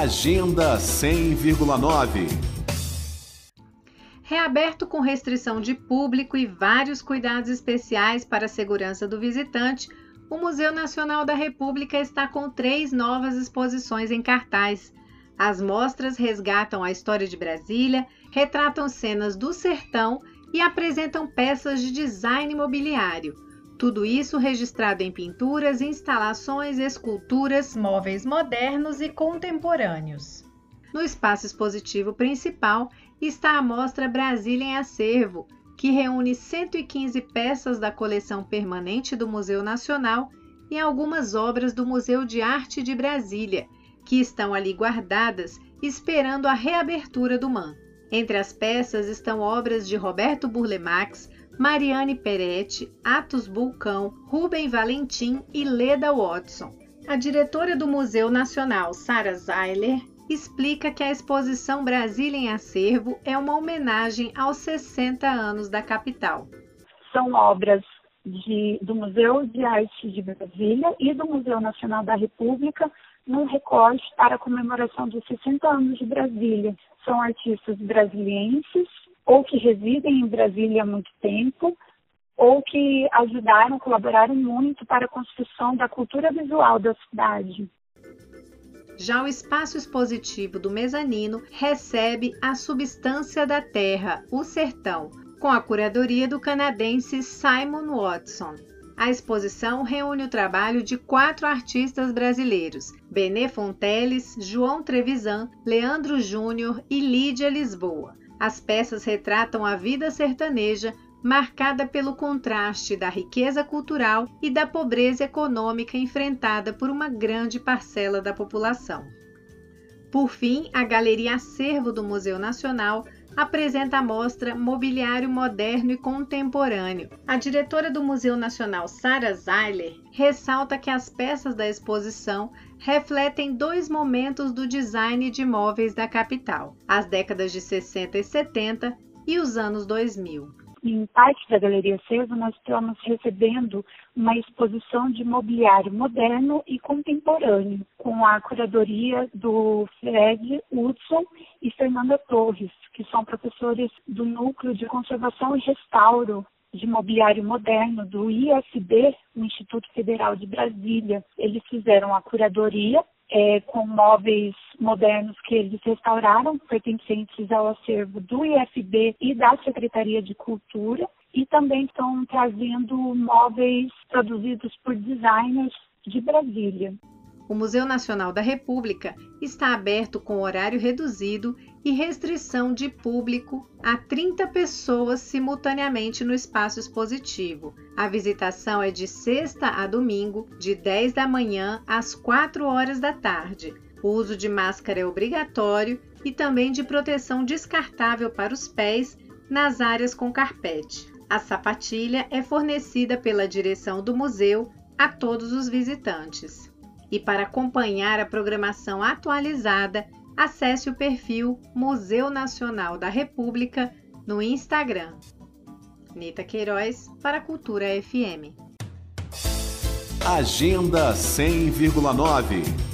Agenda 100,9 Reaberto com restrição de público e vários cuidados especiais para a segurança do visitante, o Museu Nacional da República está com três novas exposições em cartaz. As mostras resgatam a história de Brasília, retratam cenas do sertão e apresentam peças de design imobiliário. Tudo isso registrado em pinturas, instalações, esculturas, móveis modernos e contemporâneos. No espaço expositivo principal está a mostra Brasília em Acervo, que reúne 115 peças da coleção permanente do Museu Nacional e algumas obras do Museu de Arte de Brasília, que estão ali guardadas esperando a reabertura do MAN. Entre as peças estão obras de Roberto Burle Marx, Mariane Peretti, Atos Bulcão, Rubem Valentim e Leda Watson. A diretora do Museu Nacional, Sara Zeiler, explica que a exposição Brasília em Acervo é uma homenagem aos 60 anos da capital. São obras de, do Museu de Arte de Brasília e do Museu Nacional da República num recorte para a comemoração dos 60 anos de Brasília. São artistas brasilienses ou que residem em Brasília há muito tempo, ou que ajudaram, colaboraram muito para a construção da cultura visual da cidade. Já o espaço expositivo do mezanino recebe a substância da terra, o sertão, com a curadoria do canadense Simon Watson. A exposição reúne o trabalho de quatro artistas brasileiros: Benê Fonteles, João Trevisan, Leandro Júnior e Lídia Lisboa. As peças retratam a vida sertaneja, marcada pelo contraste da riqueza cultural e da pobreza econômica enfrentada por uma grande parcela da população. Por fim, a Galeria Acervo do Museu Nacional apresenta a mostra Mobiliário Moderno e Contemporâneo. A diretora do Museu Nacional, Sara Zeiler, ressalta que as peças da exposição refletem dois momentos do design de móveis da capital: as décadas de 60 e 70 e os anos 2000 em parte da Galeria Cervo, nós estamos recebendo uma exposição de mobiliário moderno e contemporâneo, com a curadoria do Fred Hudson e Fernanda Torres, que são professores do Núcleo de Conservação e Restauro de Mobiliário Moderno do IFB, o Instituto Federal de Brasília. Eles fizeram a curadoria é, com móveis modernos que eles restauraram, pertencentes ao acervo do IFB e da Secretaria de Cultura, e também estão trazendo móveis produzidos por designers de Brasília. O Museu Nacional da República está aberto com horário reduzido e restrição de público a 30 pessoas simultaneamente no espaço expositivo. A visitação é de sexta a domingo, de 10 da manhã às 4 horas da tarde. O uso de máscara é obrigatório e também de proteção descartável para os pés nas áreas com carpete. A sapatilha é fornecida pela direção do museu a todos os visitantes. E para acompanhar a programação atualizada, acesse o perfil Museu Nacional da República no Instagram. Nita Queiroz para a Cultura FM. Agenda 100,9